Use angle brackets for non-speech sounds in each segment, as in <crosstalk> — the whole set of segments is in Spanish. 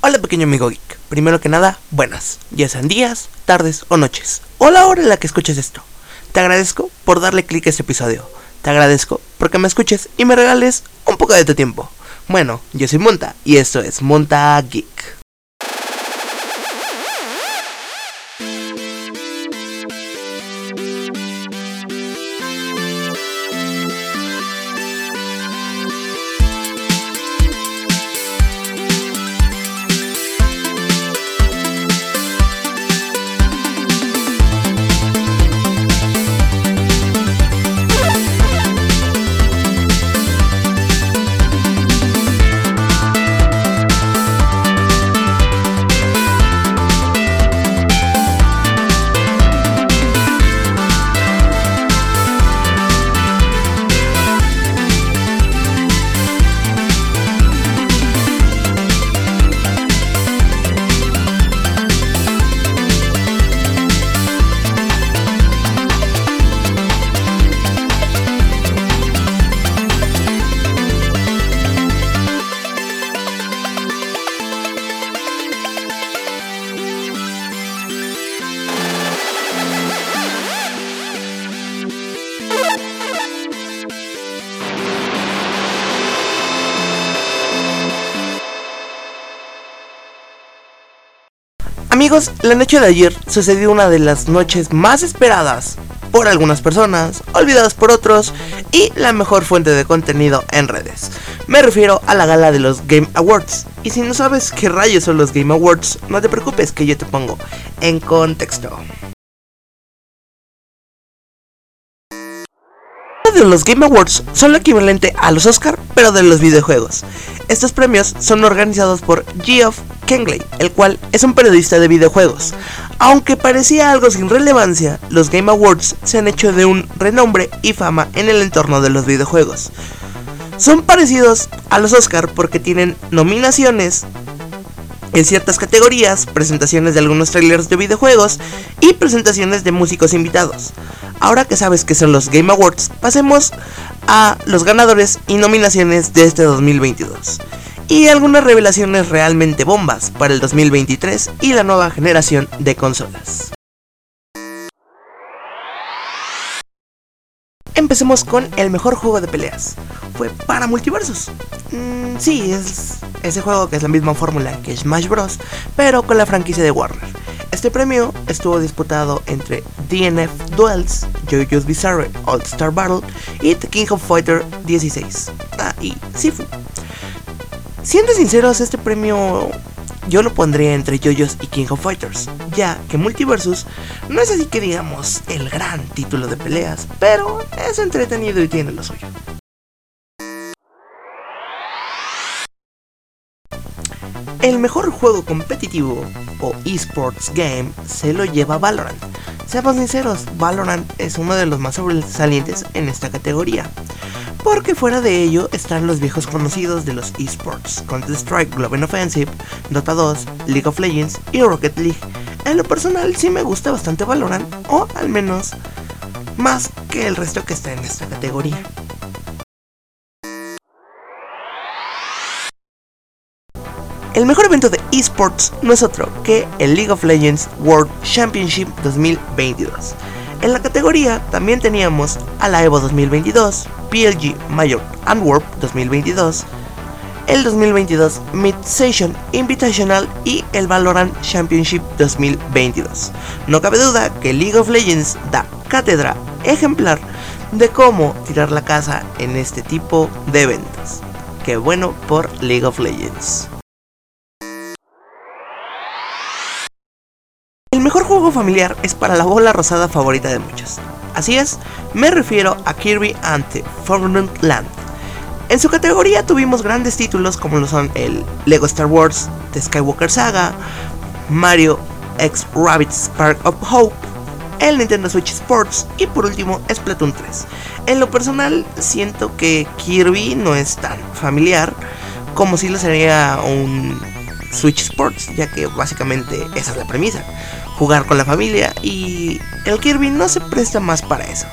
Hola pequeño amigo geek, primero que nada, buenas, ya sean días, tardes o noches, o la hora en la que escuches esto. Te agradezco por darle clic a este episodio, te agradezco porque me escuches y me regales un poco de tu tiempo. Bueno, yo soy Monta y esto es Monta Geek. Amigos, la noche de ayer sucedió una de las noches más esperadas por algunas personas, olvidadas por otros y la mejor fuente de contenido en redes. Me refiero a la gala de los Game Awards. Y si no sabes qué rayos son los Game Awards, no te preocupes que yo te pongo en contexto. Los Game Awards son lo equivalente a los Oscar, pero de los videojuegos. Estos premios son organizados por Geoff Kengley, el cual es un periodista de videojuegos. Aunque parecía algo sin relevancia, los Game Awards se han hecho de un renombre y fama en el entorno de los videojuegos. Son parecidos a los Oscar porque tienen nominaciones en ciertas categorías, presentaciones de algunos trailers de videojuegos y presentaciones de músicos invitados. Ahora que sabes que son los Game Awards, pasemos a los ganadores y nominaciones de este 2022. Y algunas revelaciones realmente bombas para el 2023 y la nueva generación de consolas. Empecemos con el mejor juego de peleas. Fue para Multiversus. Mm, sí, es ese juego que es la misma fórmula que Smash Bros, pero con la franquicia de Warner. Este premio estuvo disputado entre DNF Duels, JoJo's Bizarre All Star Battle y The King of Fighter 16. Ah, y Sifu. Siendo sinceros, este premio yo lo pondría entre JoJo's y King of Fighters, ya que Multiversus no es así que digamos el gran título de peleas, pero es entretenido y tiene lo suyo. El mejor juego competitivo o esports game se lo lleva Valorant. Seamos sinceros, Valorant es uno de los más sobresalientes en esta categoría. Porque fuera de ello están los viejos conocidos de los esports, Counter-Strike Global Offensive, Dota 2, League of Legends y Rocket League. En lo personal sí me gusta bastante Valorant, o al menos más que el resto que está en esta categoría. El mejor evento de esports no es otro que el League of Legends World Championship 2022. En la categoría también teníamos a la Evo 2022, PLG Major Antwerp 2022, el 2022 Mid Session Invitational y el Valorant Championship 2022. No cabe duda que League of Legends da cátedra ejemplar de cómo tirar la casa en este tipo de eventos. Qué bueno por League of Legends. Familiar es para la bola rosada favorita de muchos. Así es, me refiero a Kirby and the Forgotten Land. En su categoría tuvimos grandes títulos como lo son el Lego Star Wars, The Skywalker Saga, Mario X Rabbit Spark of Hope, el Nintendo Switch Sports y por último Splatoon 3. En lo personal siento que Kirby no es tan familiar como si lo sería un Switch Sports, ya que básicamente esa es la premisa, jugar con la familia y el Kirby no se presta más para eso.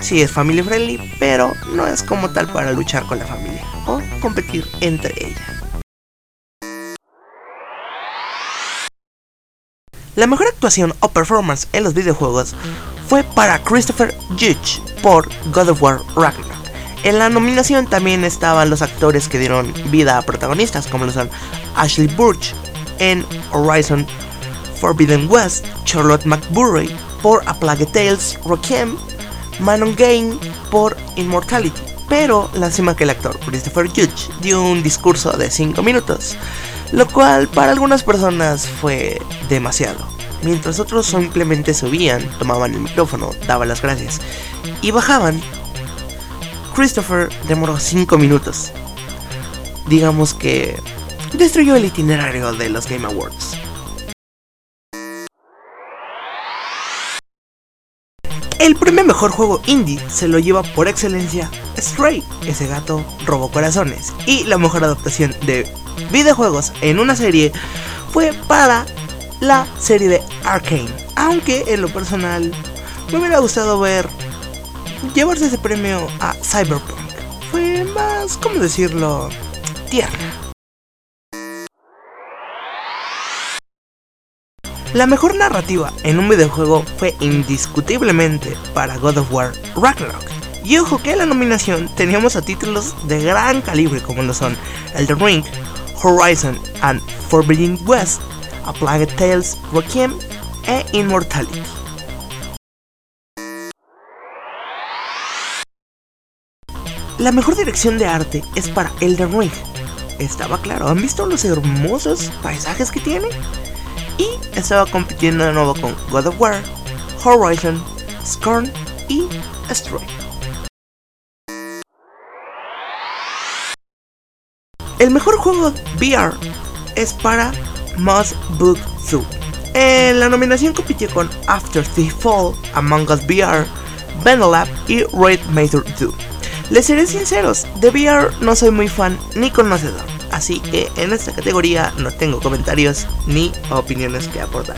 Sí es family friendly, pero no es como tal para luchar con la familia o competir entre ella. La mejor actuación o performance en los videojuegos fue para Christopher Judge por God of War Ragnarok. En la nominación también estaban los actores que dieron vida a protagonistas, como lo son Ashley Burch en Horizon Forbidden West, Charlotte McBurray por A Plague Tales, Requiem, Manon Gain por Immortality. Pero lástima que el actor Christopher Judge dio un discurso de 5 minutos, lo cual para algunas personas fue demasiado. Mientras otros simplemente subían, tomaban el micrófono, daban las gracias y bajaban, Christopher demoró 5 minutos. Digamos que destruyó el itinerario de los Game Awards. El primer mejor juego indie se lo lleva por excelencia Stray, ese gato robó corazones. Y la mejor adaptación de videojuegos en una serie fue para la serie de Arkane. Aunque en lo personal me hubiera gustado ver llevarse ese premio a Cyberpunk. Fue más, ¿cómo decirlo? Tierna. La mejor narrativa en un videojuego fue indiscutiblemente para God of War Ragnarok. Y ojo que en la nominación teníamos a títulos de gran calibre como lo son Elden Ring, Horizon and Forbidden West, A Plague Tales, Requiem e Immortality. La mejor dirección de arte es para Elden Ring. Estaba claro, ¿han visto los hermosos paisajes que tiene? Y estaba compitiendo de nuevo con God of War, Horizon, Scorn y Stray. El mejor juego VR es para Must Book Zoo. En la nominación compitió con After the Fall, Among Us VR, Benelab y Raid Major 2. Les seré sinceros, de VR no soy muy fan ni conocedor así que en esta categoría no tengo comentarios ni opiniones que aportar.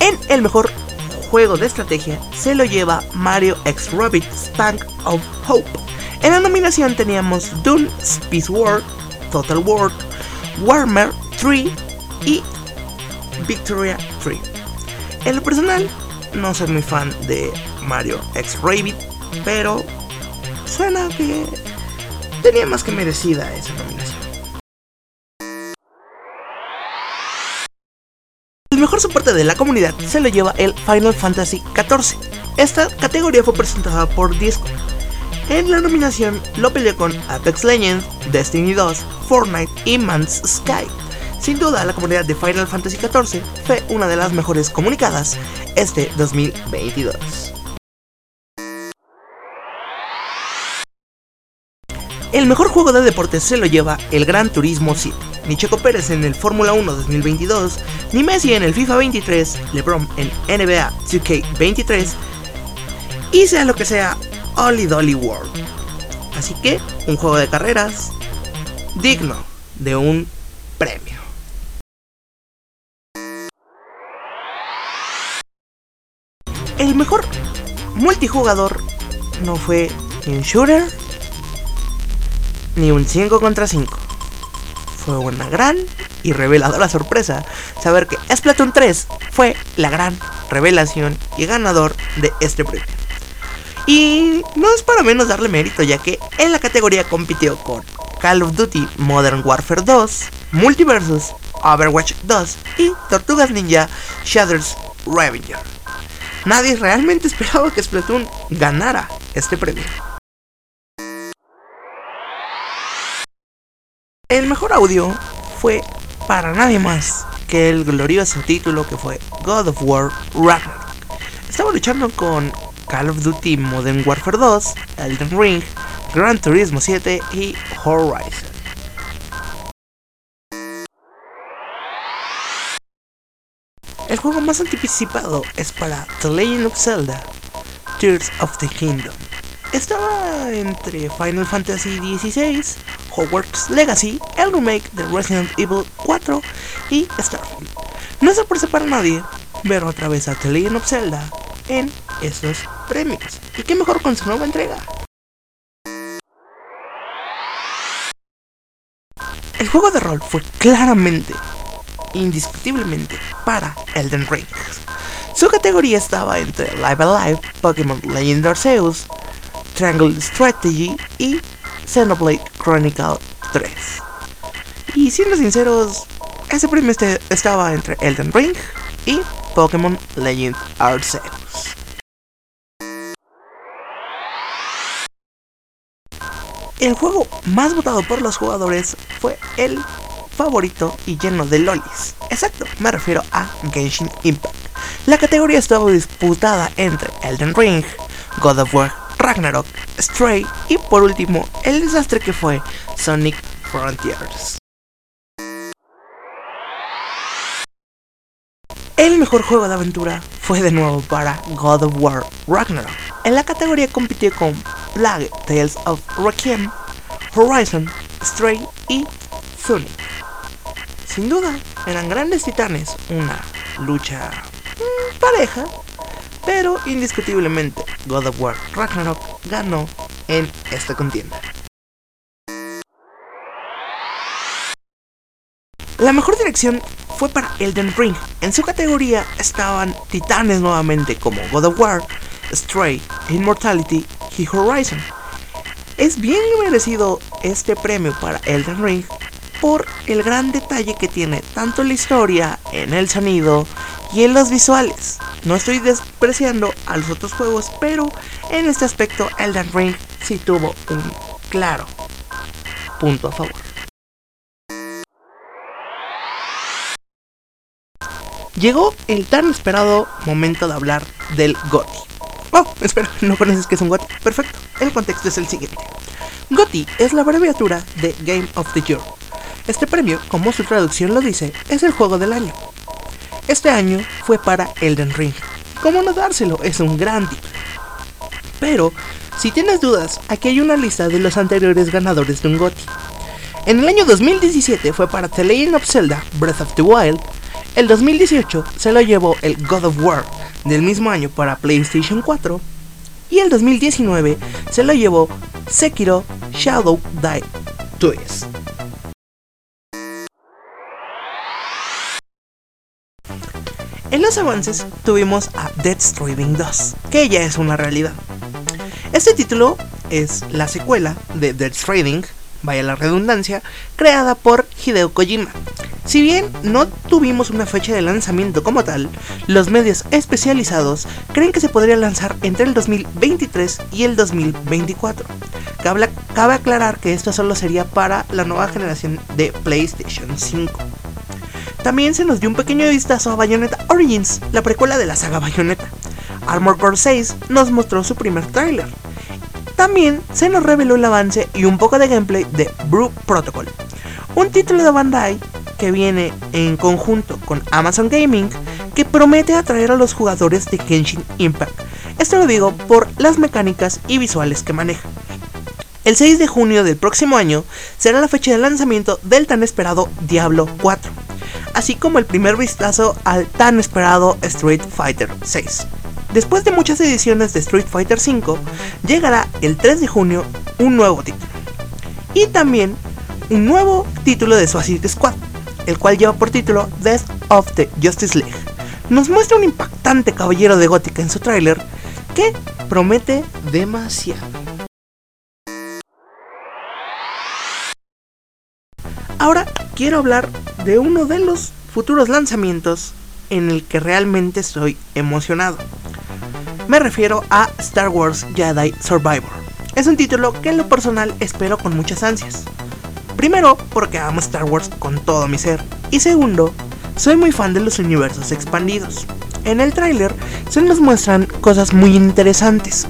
En el mejor juego de estrategia se lo lleva Mario X Rabbit Spank of Hope. En la nominación teníamos Dune, Space War, Total War, Warmer 3 y Victoria 3. En lo personal, no soy muy fan de Mario X Rabbit, pero suena que tenía más que merecida esa nominación. El mejor soporte de la comunidad se lo lleva el Final Fantasy XIV. Esta categoría fue presentada por Disco. En la nominación lo peleó con Apex Legends, Destiny 2, Fortnite y Man's Sky. Sin duda, la comunidad de Final Fantasy XIV fue una de las mejores comunicadas este 2022. El mejor juego de deportes se lo lleva el Gran Turismo 7. Ni Checo Pérez en el Fórmula 1 2022, ni Messi en el FIFA 23, LeBron en NBA 2K 23 y sea lo que sea, Ollie Dolly World. Así que, un juego de carreras digno de un premio. El mejor multijugador no fue en shooter ni un 5 contra 5. Fue una gran y reveladora sorpresa saber que Splatoon 3 fue la gran revelación y ganador de este premio. Y no es para menos darle mérito ya que en la categoría compitió con Call of Duty Modern Warfare 2, Multiversus, Overwatch 2 y Tortugas Ninja Shadows Revenger. Nadie realmente <laughs> esperaba que Splatoon ganara este premio. El mejor audio fue para nadie más que el glorioso título que fue God of War Ragnarok. Estaba luchando con Call of Duty Modern Warfare 2, Elden Ring, Gran Turismo 7 y Horizon. El juego más anticipado es para The Legend of Zelda, Tears of the Kingdom. Estaba entre Final Fantasy XVI, Hogwarts Legacy, el remake de Resident Evil 4 y Starfield. No es sorpresa para nadie ver otra vez a The Legend of Zelda en esos premios. Y qué mejor con su nueva entrega. El juego de rol fue claramente, indiscutiblemente, para Elden Ring. Su categoría estaba entre Live Alive, Pokémon Legend Arceus, Triangle Strategy y Xenoblade Chronicle 3. Y siendo sinceros, ese premio este estaba entre Elden Ring y Pokémon Legend Arceus. El juego más votado por los jugadores fue el favorito y lleno de lolis. Exacto, me refiero a Genshin Impact. La categoría estaba disputada entre Elden Ring, God of War, Ragnarok, Stray y por último el desastre que fue Sonic Frontiers. El mejor juego de aventura fue de nuevo para God of War Ragnarok. En la categoría compitió con Plague Tales of Requiem, Horizon, Stray y Sonic. Sin duda, eran grandes titanes, una lucha mm, pareja, pero indiscutiblemente God of War Ragnarok ganó en esta contienda. La mejor dirección fue para Elden Ring. En su categoría estaban titanes nuevamente como God of War, Stray, Immortality y Horizon. Es bien merecido este premio para Elden Ring por el gran detalle que tiene tanto la historia, en el sonido y en los visuales. No estoy despreciando a los otros juegos, pero en este aspecto Elden Ring sí tuvo un claro punto a favor. Llegó el tan esperado momento de hablar del GOTY. Oh, espera, no conoces que es un GOTY. Perfecto, el contexto es el siguiente. GOTY es la abreviatura de Game of the Year. Este premio, como su traducción lo dice, es el juego del año. Este año fue para Elden Ring. ¿Cómo no dárselo? Es un gran título. Pero, si tienes dudas, aquí hay una lista de los anteriores ganadores de un GOTY. En el año 2017 fue para The Legend of Zelda Breath of the Wild. El 2018 se lo llevó el God of War del mismo año para PlayStation 4. Y el 2019 se lo llevó Sekiro Shadow Die Twice. En los avances tuvimos a Dead Stranding 2, que ya es una realidad. Este título es la secuela de Dead Stranding, vaya la redundancia, creada por Hideo Kojima. Si bien no tuvimos una fecha de lanzamiento como tal, los medios especializados creen que se podría lanzar entre el 2023 y el 2024. Cabe, cabe aclarar que esto solo sería para la nueva generación de PlayStation 5. También se nos dio un pequeño vistazo a Bayonetta Origins, la precuela de la saga Bayonetta. Armor Core 6 nos mostró su primer tráiler. También se nos reveló el avance y un poco de gameplay de Brew Protocol, un título de Bandai que viene en conjunto con Amazon Gaming que promete atraer a los jugadores de Genshin Impact. Esto lo digo por las mecánicas y visuales que maneja. El 6 de junio del próximo año será la fecha de lanzamiento del tan esperado Diablo 4 así como el primer vistazo al tan esperado Street Fighter 6. Después de muchas ediciones de Street Fighter 5, llegará el 3 de junio un nuevo título. Y también un nuevo título de Suicide Squad, el cual lleva por título Death of the Justice League. Nos muestra un impactante caballero de gótica en su tráiler que promete demasiado. Ahora quiero hablar de uno de los futuros lanzamientos en el que realmente estoy emocionado. Me refiero a Star Wars Jedi Survivor. Es un título que en lo personal espero con muchas ansias. Primero, porque amo Star Wars con todo mi ser. Y segundo, soy muy fan de los universos expandidos. En el tráiler se nos muestran cosas muy interesantes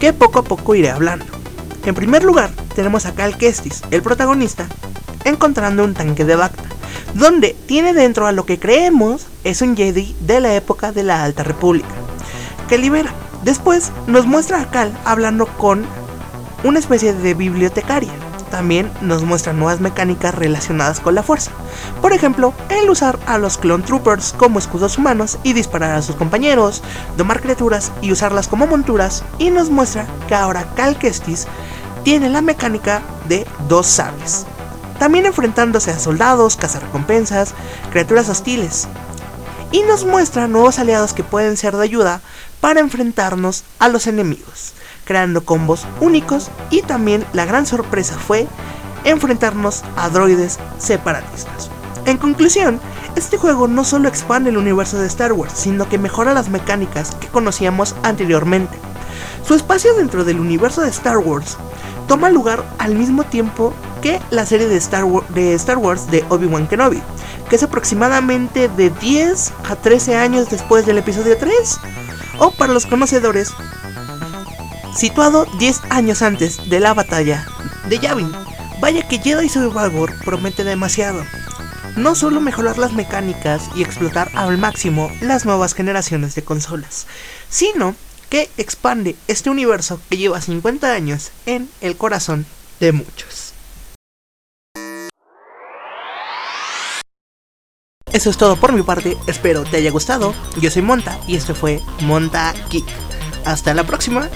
que poco a poco iré hablando. En primer lugar, tenemos a Cal Kestis, el protagonista, encontrando un tanque de Bacta, donde tiene dentro a lo que creemos es un Jedi de la época de la Alta República, que libera. Después nos muestra a Cal hablando con una especie de bibliotecaria. También nos muestra nuevas mecánicas relacionadas con la fuerza. Por ejemplo, el usar a los Clone Troopers como escudos humanos y disparar a sus compañeros, domar criaturas y usarlas como monturas. Y nos muestra que ahora Cal Kestis tiene la mecánica de dos sables. También enfrentándose a soldados, cazarrecompensas, criaturas hostiles. Y nos muestra nuevos aliados que pueden ser de ayuda para enfrentarnos a los enemigos, creando combos únicos y también la gran sorpresa fue enfrentarnos a droides separatistas. En conclusión, este juego no solo expande el universo de Star Wars, sino que mejora las mecánicas que conocíamos anteriormente. Su espacio dentro del universo de Star Wars toma lugar al mismo tiempo que la serie de Star, Wars de Obi-Wan Kenobi, que es aproximadamente de 10 a 13 años después del episodio 3, o para los conocedores, situado 10 años antes de la batalla de Yavin. Vaya que Jedi Survivor promete demasiado no solo mejorar las mecánicas y explotar al máximo las nuevas generaciones de consolas, sino que expande este universo que lleva 50 años en el corazón de muchos. Eso es todo por mi parte, espero te haya gustado. Yo soy Monta y esto fue Monta Geek. Hasta la próxima.